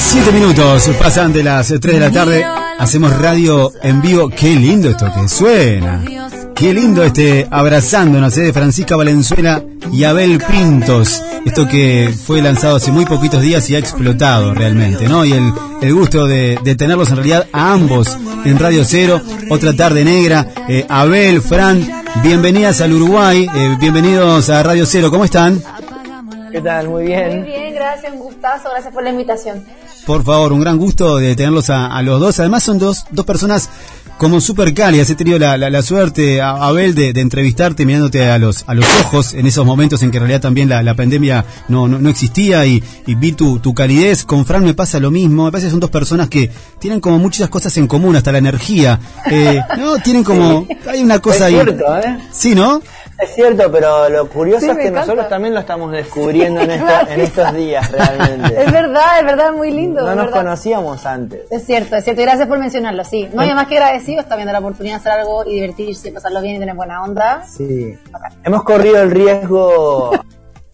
Siete minutos pasan de las 3 de la tarde. Hacemos radio en vivo. Qué lindo esto que suena. Qué lindo este abrazándonos ¿eh? de Francisca Valenzuela y Abel Pintos. Esto que fue lanzado hace muy poquitos días y ha explotado realmente, ¿no? Y el, el gusto de, de, tenerlos en realidad a ambos en Radio Cero. Otra tarde negra. Eh, Abel, Fran, bienvenidas al Uruguay. Eh, bienvenidos a Radio Cero. ¿Cómo están? ¿Qué tal? Muy bien. Muy bien, gracias, un gustazo, gracias por la invitación. Por favor, un gran gusto de tenerlos a, a los dos. Además son dos, dos personas como súper cálidas. He tenido la, la, la suerte, Abel, de, de, entrevistarte mirándote a los, a los ojos en esos momentos en que en realidad también la, la pandemia no, no, no existía y, y, vi tu, tu calidez. Con Fran me pasa lo mismo. Me parece que son dos personas que tienen como muchas cosas en común, hasta la energía. Eh, no, tienen como... Hay una cosa ahí. ¿eh? Sí, ¿no? Es cierto, pero lo curioso Sí, es que encanta. nosotros también lo estamos descubriendo en, esta- en estos días realmente. Es verdad, es verdad, muy lindo. No nos verdad. conocíamos antes. Es cierto, es cierto, y gracias por mencionarlo, sí. No hay más que agradecidos también de la oportunidad de hacer algo y divertirse, pasarlo bien y tener buena onda. Sí. Hemos corrido el riesgo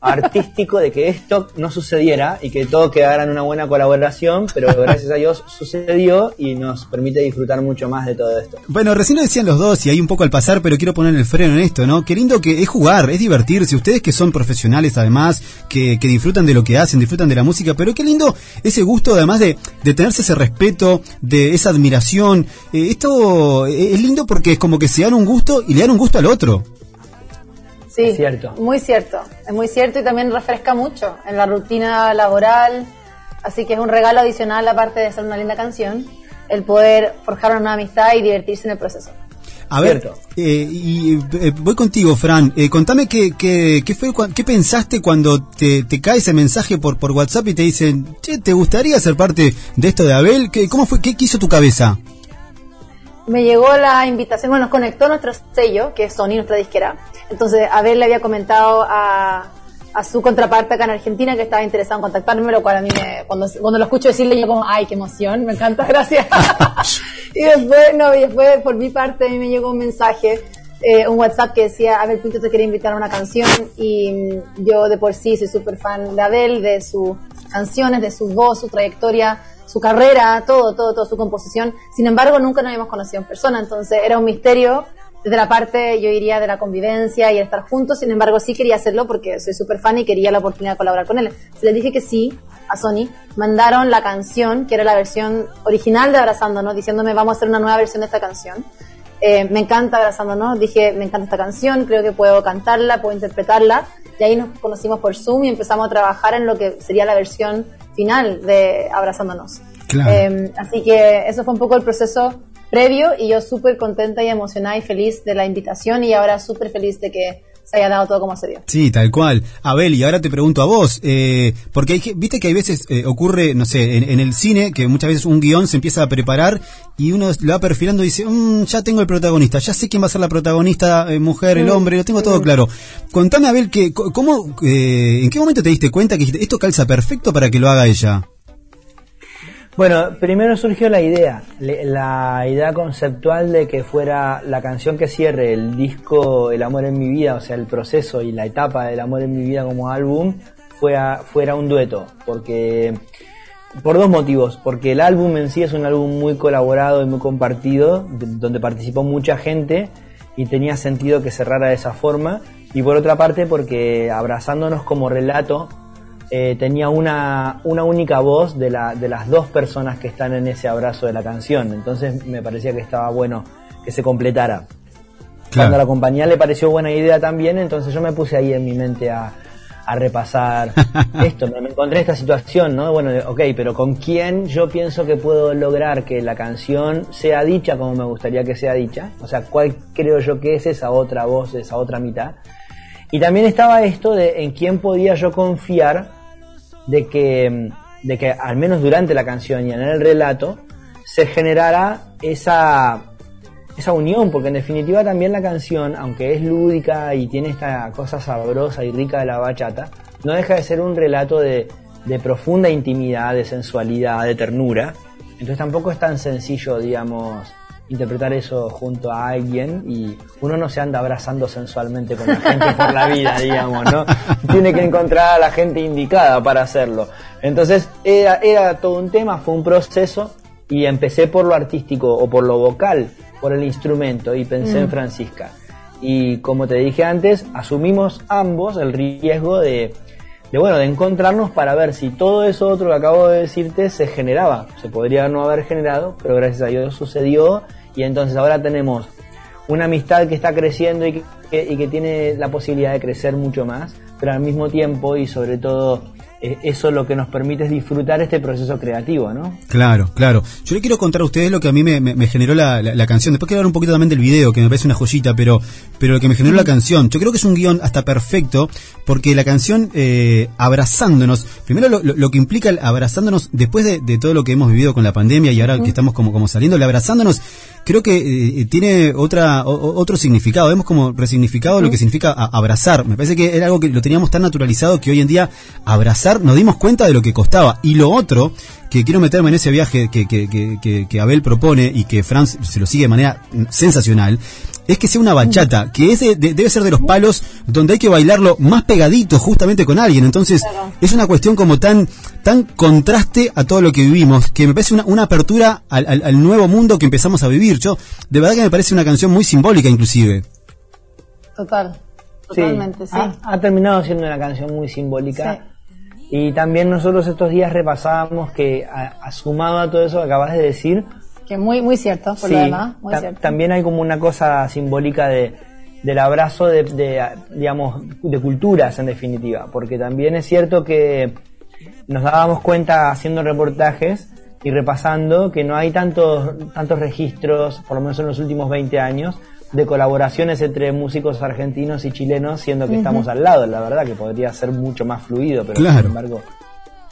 artístico de que esto no sucediera y que todo quedara en una buena colaboración, pero gracias a Dios sucedió y nos permite disfrutar mucho más de todo esto. Bueno, recién lo decían los dos y hay un poco al pasar, pero quiero poner el freno en esto, ¿no? Qué lindo que es jugar, es divertirse. Ustedes que son profesionales además, que, disfrutan de lo que hacen, disfrutan de la música, pero qué lindo ese gusto además de, de tenerse ese respeto, de esa admiración. Eh, esto es lindo porque es como que se dan un gusto y le dan un gusto al otro. Sí, Es cierto. muy cierto, es muy cierto y también refresca mucho en la rutina laboral, así que es un regalo adicional aparte de ser una linda canción, el poder forjar una amistad y divertirse en el proceso. A ver, Cierto. eh, y eh, voy contigo, Fran. Eh, contame qué, qué, qué fue, cua- qué pensaste cuando te, te cae ese mensaje por, por WhatsApp y te dicen, che, ¿te gustaría ser parte de esto de Abel? ¿Qué, ¿Cómo fue? ¿Qué quiso tu cabeza? Me llegó la invitación, bueno, nos conectó nuestro sello, que es Sony, nuestra disquera. Entonces, Abel le había comentado a, a su contraparte acá en Argentina que estaba interesado en contactarme, lo cual a mí, me, cuando, cuando lo escucho decirle, yo como, ay, qué emoción, me encanta, gracias. y después, no, y después, por mi parte, a mí me llegó un mensaje, eh, un WhatsApp que decía, Abel Pinto te quería invitar a una canción, y mm, yo de por sí soy súper fan de Abel, de sus canciones, de su voz, su trayectoria, su carrera, todo, todo, todo, su composición. Sin embargo, nunca nos habíamos conocido en persona, entonces era un misterio desde la parte, yo diría, de la convivencia y estar juntos. Sin embargo, sí quería hacerlo porque soy súper fan y quería la oportunidad de colaborar con él. Se les dije que sí a Sony. Mandaron la canción, que era la versión original de Abrazándonos, diciéndome vamos a hacer una nueva versión de esta canción. Eh, me encanta Abrazándonos, dije, me encanta esta canción, creo que puedo cantarla, puedo interpretarla. Y ahí nos conocimos por Zoom y empezamos a trabajar en lo que sería la versión final de Abrazándonos. Claro. Eh, así que eso fue un poco el proceso previo y yo súper contenta y emocionada y feliz de la invitación y ahora súper feliz de que se haya dado todo como se dio. Sí, tal cual. Abel, y ahora te pregunto a vos, eh, porque hay, viste que hay veces eh, ocurre, no sé, en, en el cine, que muchas veces un guion se empieza a preparar y uno lo va perfilando y dice, "Mm, ya tengo el protagonista, ya sé quién va a ser la protagonista, eh, mujer, el hombre, lo tengo todo claro. Contame, Abel, que, ¿cómo, eh, ¿en qué momento te diste cuenta que dijiste, esto calza perfecto para que lo haga ella? Bueno, primero surgió la idea, la idea conceptual de que fuera la canción que cierre el disco El amor en mi vida, o sea, el proceso y la etapa del amor en mi vida como álbum, fuera, fuera un dueto, porque por dos motivos, porque el álbum en sí es un álbum muy colaborado y muy compartido, de- donde participó mucha gente y tenía sentido que cerrara de esa forma, y por otra parte porque abrazándonos como relato, eh, tenía una, una única voz de, la, de las dos personas que están en ese abrazo de la canción. Entonces me parecía que estaba bueno que se completara. Cuando a la compañía le pareció buena idea también, entonces yo me puse ahí en mi mente a, a repasar esto. Me, me encontré esta situación, ¿no? Bueno, ok, pero ¿con quién yo pienso que puedo lograr que la canción sea dicha como me gustaría que sea dicha? O sea, ¿cuál creo yo que es esa otra voz, esa otra mitad? Y también estaba esto de en quién podía yo confiar de que, de que al menos durante la canción y en el relato se generara esa, esa unión, porque en definitiva también la canción, aunque es lúdica y tiene esta cosa sabrosa y rica de la bachata, no deja de ser un relato de, de profunda intimidad, de sensualidad, de ternura. Entonces tampoco es tan sencillo, digamos, interpretar eso junto a alguien y uno no se anda abrazando sensualmente con la gente por la vida, digamos, ¿no? Tiene que encontrar a la gente indicada para hacerlo. Entonces era, era todo un tema, fue un proceso y empecé por lo artístico o por lo vocal, por el instrumento y pensé en mm. Francisca. Y como te dije antes, asumimos ambos el riesgo de, de, bueno, de encontrarnos para ver si todo eso otro que acabo de decirte se generaba. Se podría no haber generado, pero gracias a Dios sucedió y entonces ahora tenemos una amistad que está creciendo y que, y que tiene la posibilidad de crecer mucho más, pero al mismo tiempo y sobre todo eso lo que nos permite es disfrutar este proceso creativo, ¿no? Claro, claro. Yo le quiero contar a ustedes lo que a mí me, generó la, canción. Después quiero hablar un poquito también del video, que me parece una joyita, pero, pero lo que me generó la canción. Yo creo que es un guion hasta perfecto, porque la canción eh, abrazándonos, primero lo, que implica el abrazándonos después de, todo lo que hemos vivido con la pandemia y ahora que estamos como, como saliendo, el abrazándonos creo que eh, tiene otra otro significado. Hemos como resignificado lo que significa abrazar. Me parece que era algo que lo teníamos tan naturalizado que hoy en día abrazar nos dimos cuenta de lo que costaba. Y lo otro, que quiero meterme en ese viaje que, que, que, que Abel propone y que Franz se lo sigue de manera sensacional, es que sea una bachata, que es debe ser de los palos donde hay que bailarlo más pegadito justamente con alguien. Entonces es una cuestión como tan tan contraste a todo lo que vivimos, que me parece una, una apertura al, al, nuevo mundo que empezamos a vivir. Yo, de verdad que me parece una canción muy simbólica inclusive. Total, totalmente, sí. Ha, terminado siendo una canción muy simbólica. Y también nosotros estos días repasábamos que, a, sumado a todo eso que acabas de decir, que muy, muy cierto, por lo demás. Muy cierto. También hay como una cosa simbólica de, del abrazo de, digamos, de culturas en definitiva, porque también es cierto que nos dábamos cuenta haciendo reportajes y repasando que no hay tantos, tantos registros, por lo menos en los últimos 20 años, de colaboraciones entre músicos argentinos y chilenos, siendo que estamos al lado, la verdad, que podría ser mucho más fluido, pero sin embargo.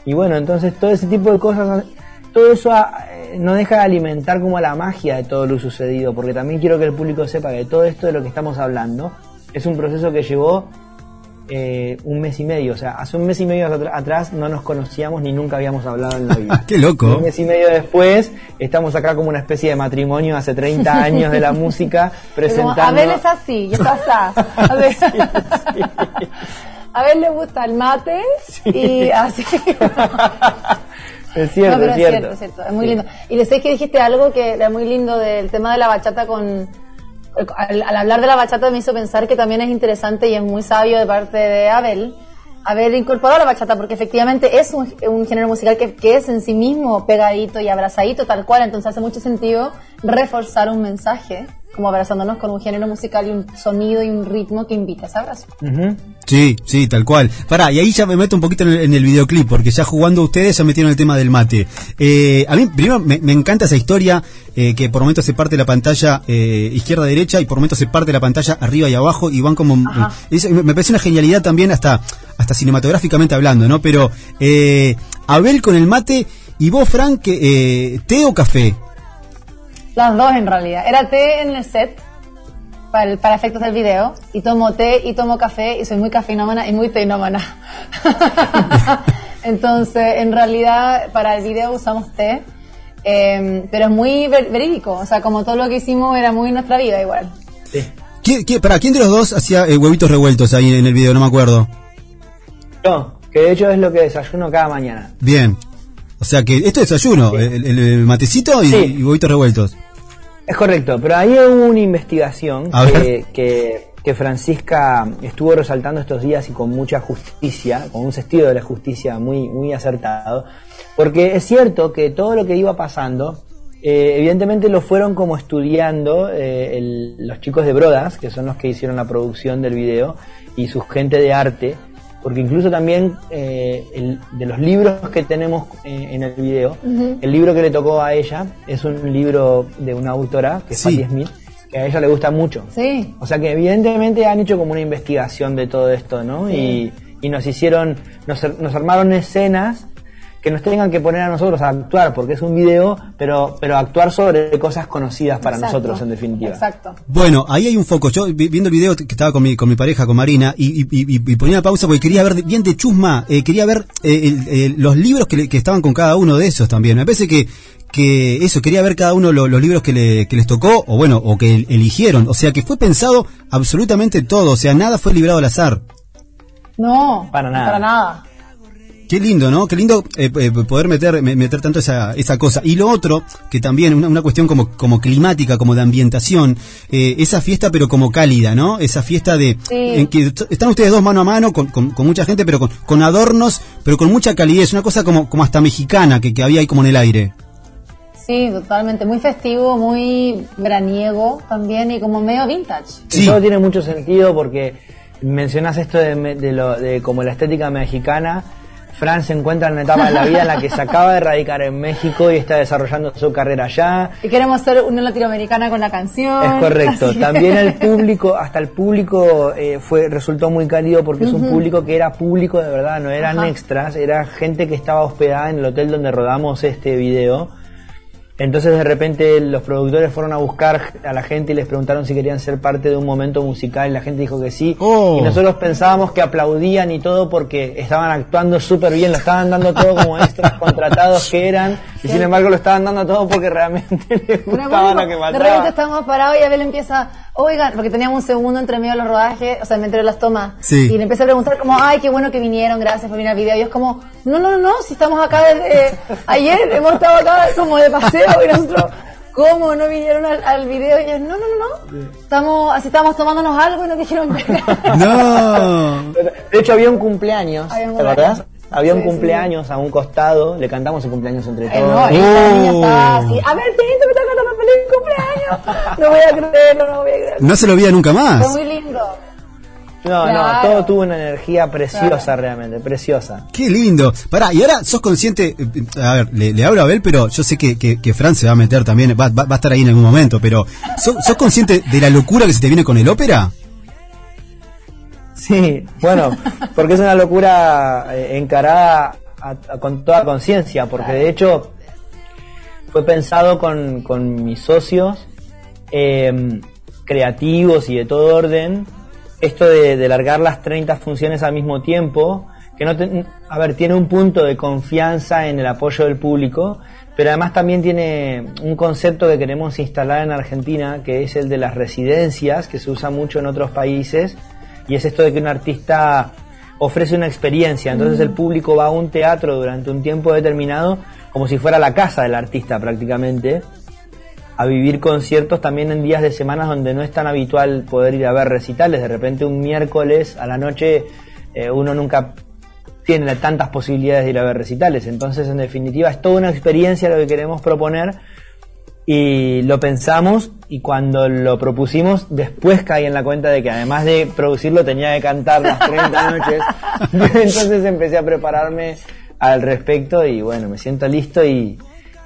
Y bueno, entonces todo ese tipo de cosas todo eso eh, no deja de alimentar como la magia de todo lo sucedido, porque también quiero que el público sepa que todo esto de lo que estamos hablando es un proceso que llevó eh, un mes y medio, o sea, hace un mes y medio atrás no nos conocíamos ni nunca habíamos hablado en la vida. ¡Qué loco! Un mes y medio después estamos acá como una especie de matrimonio hace 30 años de la música presentando... a ver es así, y pasa. A ver. A ver le gusta el mate y así. Es cierto, es, cierto. es cierto, es muy lindo. Y decís que dijiste algo que era muy lindo del tema de la bachata con... Al, hablar de la bachata me hizo pensar que también es interesante y es muy sabio de parte de Abel haber incorporado la bachata porque efectivamente es un, un género musical que, que, es en sí mismo pegadito y abrazadito tal cual, entonces hace mucho sentido reforzar un mensaje como abrazándonos con un género musical y un sonido y un ritmo que invita a ese abrazo. Sí, sí, tal cual. Pará, y ahí ya me meto un poquito en el, videoclip, porque ya jugando ustedes ya metieron el tema del mate. Eh, a mí, primero, me, encanta esa historia, eh, que por momentos se parte la pantalla eh, izquierda-derecha y por momentos se parte la pantalla arriba y abajo y van como... me parece una genialidad también hasta, hasta cinematográficamente hablando, ¿no? Pero Abel con el mate y vos, Frank, té o café. Las dos en realidad. Era té en el set para, para efectos del video y tomo té y tomo café y soy muy cafeinómana y muy teinómana. Entonces, en realidad, para el video usamos té, em, pero es muy verídico. O sea, como todo lo que hicimos era muy nuestra vida igual. Sí. ¿Para quién de los dos hacía eh, huevitos revueltos ahí en el video? No me acuerdo. Yo, que de hecho es lo que desayuno cada mañana. Bien. O sea que esto es desayuno, el, matecito y, huevitos revueltos. Es correcto, pero ahí hubo una investigación que, que, Francisca estuvo resaltando estos días y con mucha justicia, con un sentido de la justicia muy, muy acertado, porque es cierto que todo lo que iba pasando, eh, evidentemente lo fueron como estudiando eh, los chicos de Brodas, que son los que hicieron la producción del video, y su gente de arte, porque incluso también eh, de los libros que tenemos eh, en el video, el libro que le tocó a ella es un libro de una autora, que es sí. Smith, que a ella le gusta mucho. Sí. O sea que evidentemente han hecho como una investigación de todo esto, ¿no? Y, y, nos hicieron, nos, nos armaron escenas que nos tengan que poner a nosotros a actuar, porque es un video, pero, pero actuar sobre cosas conocidas para nosotros, en definitiva. Exacto. Bueno, ahí hay un foco. Yo viendo el video que estaba con mi, con mi pareja, con Marina, y, y, ponía una pausa porque quería ver bien de chusma, eh, quería ver eh, los libros que, que estaban con cada uno de esos también. Me parece que que eso, quería ver cada uno los libros que, le, que les tocó, o bueno, o que eligieron. O sea, que fue pensado absolutamente todo, o sea, nada fue librado al azar. No, para nada. Para nada. Qué lindo, ¿no? Qué lindo eh, eh, poder meter, meter tanto esa, esa cosa. Y lo otro, que también, una, una cuestión como, como climática, como de ambientación, eh, esa fiesta pero como cálida, ¿no? Esa fiesta de... En que están ustedes dos mano a mano con, con, mucha gente, pero con, con, adornos, pero con mucha calidez, una cosa como, como hasta mexicana que, que había ahí como en el aire. Sí, totalmente. Muy festivo, muy veraniego también y como medio vintage. Sí. Eso tiene mucho sentido porque mencionas esto de, de, lo, de como la estética mexicana Fran se encuentra en una etapa de la vida en la que se acaba de radicar en México y está desarrollando su carrera allá. Y queremos ser una latinoamericana con la canción. Es correcto. También el público, hasta el público eh, fue resultó muy cálido porque es un público que era público de verdad, no eran extras, era gente que estaba hospedada en el hotel donde rodamos este video entonces de repente los productores fueron a buscar a la gente y les preguntaron si querían ser parte de un momento musical y la gente dijo que sí. Oh. Y nosotros pensábamos que aplaudían y todo porque estaban actuando súper bien, lo estaban dando todo como extras contratados que eran y sin embargo lo estaban dando todo porque realmente les gustaba lo que faltaba. De repente estábamos parados y Abel empieza, oigan, porque teníamos un segundo entre medio de los rodajes, o sea, entre las tomas. Y le empieza a preguntar como, ay, qué bueno que vinieron, gracias por venir al video. Y es como, no, no, no, si estamos acá desde ayer, hemos estado acá como de paseo y nosotros... ¿Cómo no vinieron al, video? Y ellos, no, no, no, no. Estamos, así estábamos tomándonos algo y no dijeron. No. De hecho, había un cumpleaños. ¿Te acordás? Había un cumpleaños a un costado, le cantamos el cumpleaños entre todos. no, esta niña estaba así, a ver, Tinto, me está cantando feliz cumpleaños. No voy a creerlo, no voy a creerlo. No se lo veía nunca más. Fue muy lindo. No, no, todo tuvo una energía preciosa realmente, preciosa. Qué lindo. Pará, y ahora sos consciente, eh, a ver, le, hablo a Abel, pero yo sé que, que, Fran se va a meter también, va, va, a estar ahí en algún momento, pero ¿sos, ¿sos consciente de la locura que se te viene con el ópera? Sí, bueno, porque es una locura eh, encarada con toda conciencia, porque de hecho fue pensado con, con mis socios em, creativos y de todo orden, esto de, largar las 30 funciones al mismo tiempo, que no a ver, tiene un punto de confianza en el apoyo del público, pero además también tiene un concepto que queremos instalar en Argentina, que es el de las residencias, que se usa mucho en otros países, y es esto de que un artista ofrece una experiencia, entonces el público va a un teatro durante un tiempo determinado como si fuera la casa del artista prácticamente, a vivir conciertos también en días de semanas donde no es tan habitual poder ir a ver recitales, de repente un miércoles a la noche eh, uno nunca tiene tantas posibilidades de ir a ver recitales, entonces en definitiva es toda una experiencia lo que queremos proponer y lo pensamos y cuando lo propusimos después caí en la cuenta de que además de producirlo tenía que cantar las 30 noches. Entonces empecé a prepararme al respecto y bueno me siento listo y,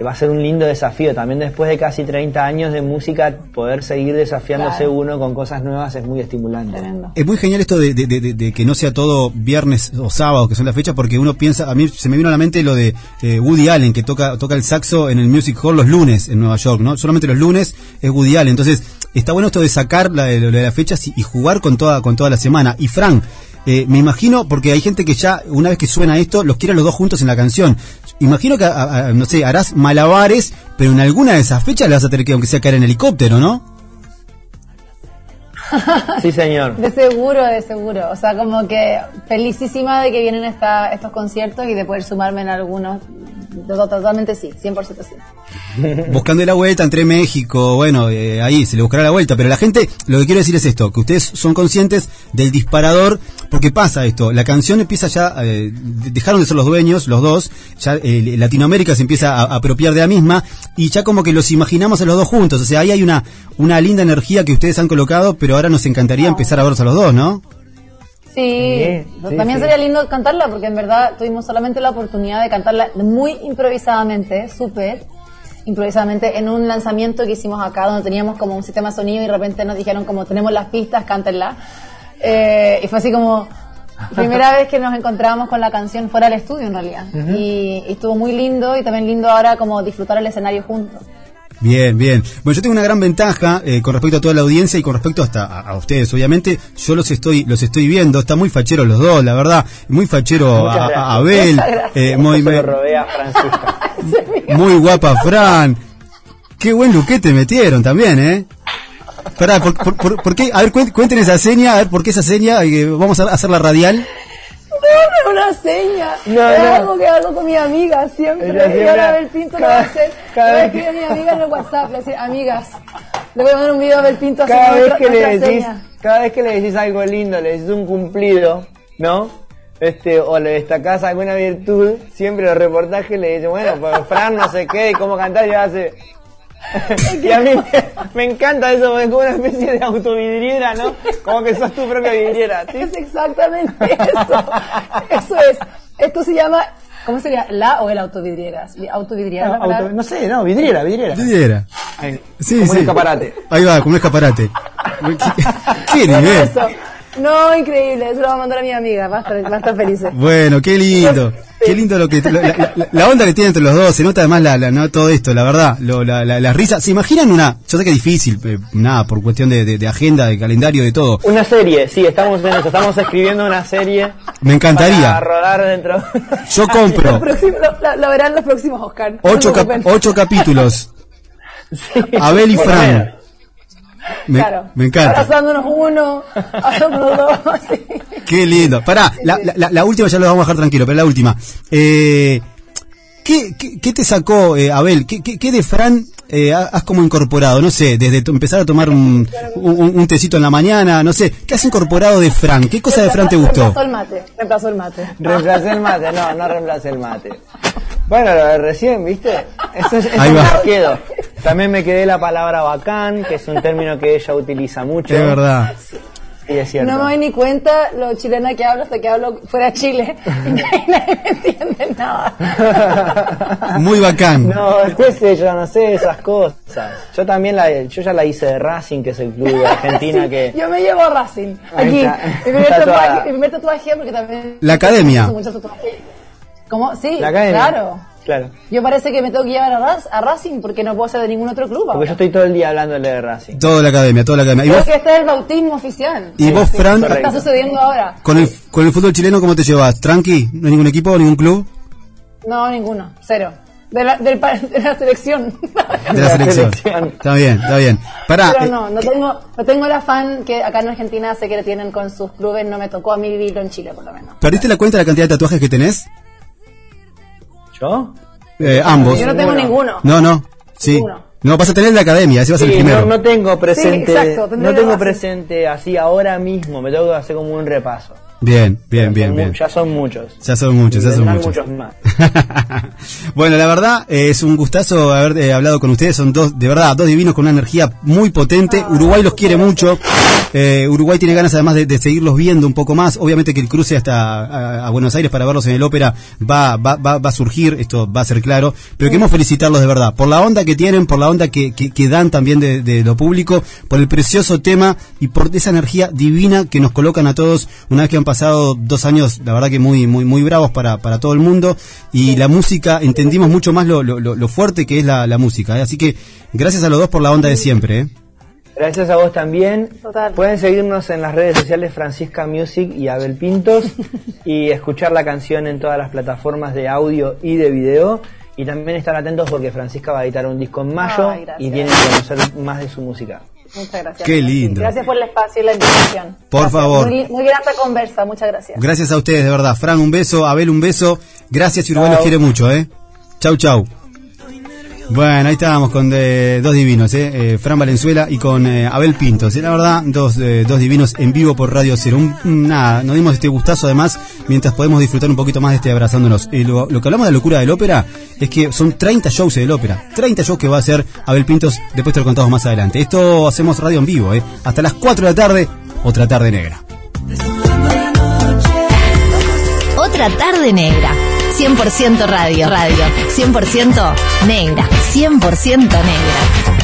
va a ser un lindo desafío. También después de casi 30 años de música, poder seguir desafiándose uno con cosas nuevas es muy estimulante. Es muy genial esto de, de, que no sea todo viernes o sábado, que son las fechas, porque uno piensa, a mí se me vino a la mente lo de eh, Woody Allen, que toca, toca el saxo en el Music Hall los lunes en Nueva York, ¿no? Solamente los lunes es Woody Allen. Entonces, está bueno esto de sacar la, de, las fechas y, jugar con toda, con toda la semana. Y Frank, eh, me imagino, porque hay gente que ya, una vez que suena esto, los quiere los dos juntos en la canción. Imagino que, no sé, harás malabares, pero en alguna de esas fechas le vas a tener que, aunque sea, caer en helicóptero, ¿no? Sí, señor. De seguro, de seguro. O sea, como que felicísima de que vienen esta, estos conciertos y de poder sumarme en algunos Totalmente sí, 100% sí. Buscando la vuelta entre México, bueno, eh, ahí se le buscará la vuelta, pero la gente, lo que quiero decir es esto, que ustedes son conscientes del disparador, porque pasa esto, la canción empieza ya, eh, dejaron de ser los dueños, los dos, ya eh, Latinoamérica se empieza a, apropiar de la misma, y ya como que los imaginamos a los dos juntos, o sea, ahí hay una, una linda energía que ustedes han colocado, pero ahora nos encantaría empezar a verlos a los dos, ¿no? Sí, también sería lindo cantarla porque en verdad tuvimos solamente la oportunidad de cantarla muy improvisadamente, súper improvisadamente en un lanzamiento que hicimos acá donde teníamos como un sistema de sonido y de repente nos dijeron como tenemos las pistas, cántenla. Eh, y fue así como primera vez que nos encontrábamos con la canción fuera del estudio en realidad. y, y, estuvo muy lindo y también lindo ahora como disfrutar el escenario juntos. Bien, bien. Bueno, yo tengo una gran ventaja eh, con respecto a toda la audiencia y con respecto hasta a, a ustedes, obviamente. Yo los estoy los estoy viendo, están muy facheros los dos, la verdad. Muy fachero a, Abel, eh, muy, me- muy guapa Fran. Qué buen luquete metieron también, ¿eh? Pará, ¿por, por, por- por qué? A ver, cuen- cuenten esa seña, a ver, ¿por qué esa seña? Eh, vamos a hacerla radial. Es una seña. No, es no. algo que hago con mi amiga siempre. Ella Y siempre- ahora Abel Pinto lo va a hacer. cada Cada vez que a mi amiga en el WhatsApp le dice, amigas, le voy a mandar un video a Abel Pinto cada vez nuestra, que le decís, seña. cada vez que le decís algo lindo, le decís un cumplido, ¿no? Este, o le destacás alguna virtud, siempre los reportajes le dicen, bueno, pues Fran no sé qué, y cómo cantar, y hace... y a mí me, encanta eso, porque es como una especie de autovidriera, ¿no? Como que sos tu propia vidriera. ¿sí? Es exactamente eso. Eso es. Esto se llama, ¿cómo sería? ¿La o el autovidrieras? ¿Autovidriera? No, auto- no sé, no, vidriera, vidriera. Vidriera. Ahí, Sí, como sí. un escaparate. Ahí va, como un escaparate. ¿Qué, qué nivel? eso. No, increíble. Eso lo va a mandar a mi amiga. Va a estar, va a estar feliz. Bueno, qué lindo. Qué lindo lo que la, la- la- la onda que tiene entre los dos, se nota además la, la- no, todo esto, la verdad, lo, la, la, la risa. ¿Se imaginan una? Yo sé que es difícil, eh, nada, por cuestión de, de- de agenda, de calendario, de todo. Una serie, sí, estamos en eso, estamos escribiendo una serie. Me encantaría. Para rodar dentro. Yo compro Lo, próximo- lo- lo- lo verán los próximos Oscar. Ocho, cap- capítulos. Sí, Abel y Fran. Me, Claro. me encanta. Abrazándonos uno, abrazándonos dos. Qué lindo. Pará, la, la- la- la última ya lo vamos a dejar tranquilo, pero la última. Eh, ¿qué, qué, qué te sacó, eh, Abel? ¿Qué, qué, qué de Fran eh, ha- has como incorporado? No sé, desde empezar a tomar un, un, un tecito en la mañana, no sé. ¿Qué has incorporado de Fran? ¿Qué cosa de Fran te gustó? Reemplazó el mate. Reemplazó el mate. Reemplacé el mate, no, no reemplacé el mate. Bueno, lo de recién, ¿viste? Eso, es- eso Ahí va. me quedo. También me quedé la palabra bacán, que es un término que ella utiliza mucho. Es verdad. Y es cierto. No me doy ni cuenta lo chilena que hablo hasta que hablo fuera de Chile. Y nadie me entiende nada. Muy bacán. No, sé yo, no sé esas cosas. Yo también la, yo ya la hice de Racing, que es el club de Argentina Sí, que... Yo me llevo a Racing. Aquí. mi primer tatuaje, porque también. La academia. ¿Cómo? Sí, La academia. claro. Claro. Yo parece que me tengo que llevar a, Raz- a Racing porque no puedo ser de ningún otro club. Porque ahora. yo estoy todo el día hablándole de Racing. Toda la academia, toda la academia. ¿Y Creo vos, que este es el bautismo oficial. y vos Fran, ¿Qué está sucediendo ahora? con el, con el fútbol chileno cómo te llevas? ¿Tranqui? ¿No hay ningún equipo, ningún club? No, ninguno. Cero. De la, del de la selección. De la selección. Está bien, está bien. Pará, Pero eh, no, no tengo, no tengo el afán que acá en Argentina sé que le tienen con sus clubes. No me tocó a mí vivirlo en Chile, por lo menos. ¿perdiste la cuenta de la cantidad de tatuajes que tenés? ¿Yo? Eh, ambos. Yo no tengo ninguno. No, no. Sí. Ninguno. No, vas a tener en la academia, ese va a ser el primero. no, no tengo presente, Sí, exacto, tendría no tengo presente así ahora mismo, me tengo que hacer como un repaso. Bien, bien, bien, bien. Ya son muchos. Ya son muchos, ya son muchos. muchos más. bueno, la verdad eh, es un gustazo haber eh, hablado con ustedes. Son dos, de verdad, dos divinos con una energía muy potente. Uruguay los quiere mucho. Eh, Uruguay tiene ganas además de, de seguirlos viendo un poco más. Obviamente que el cruce hasta a, a Buenos Aires para verlos en el ópera va, va, va, va a surgir, esto va a ser claro. Pero queremos felicitarlos de verdad por la onda que tienen, por la onda que, que, que dan también de, de lo público, por el precioso tema y por esa energía divina que nos colocan a todos una vez que han pasado dos años, la verdad que muy, muy, muy bravos para, para todo el mundo. Y la música, entendimos mucho más lo, lo, lo- fuerte que es la, la música. ¿eh? Así que gracias a los dos por la onda de siempre. ¿eh? Gracias a vos también. Total. Pueden seguirnos en las redes sociales Francisca Music y Abel Pintos y escuchar la canción en todas las plataformas de audio y de video. Y también estar atentos porque Francisca va a editar un disco en mayo Ay, y tienen que conocer más de su música. Muchas gracias. Qué lindo. Gracias por el espacio y la invitación. Por Gracias. favor. Muy, muy grata conversa. Muchas gracias. Gracias a ustedes, de verdad. Fran, un beso. Abel, un beso. Gracias y Uruguay los quiere mucho, ¿eh? Chau, chau. Bueno, ahí estábamos con eh, dos divinos, ¿eh? Eh, Fran Valenzuela y con eh, Abel Pintos. ¿eh? La verdad, dos, dos divinos en vivo por Radio Cero. Un- nada, nos dimos este gustazo además, mientras podemos disfrutar un poquito más de este abrazándonos. Lo, lo que hablamos de la locura del ópera es que son 30 shows del ópera. 30 shows que va a hacer Abel Pintos, después te lo contamos más adelante. Esto hacemos radio en vivo. Hasta las 4 de la tarde, otra tarde negra. Otra tarde negra. 100% radio. Radio. 100% negra. 100% negra.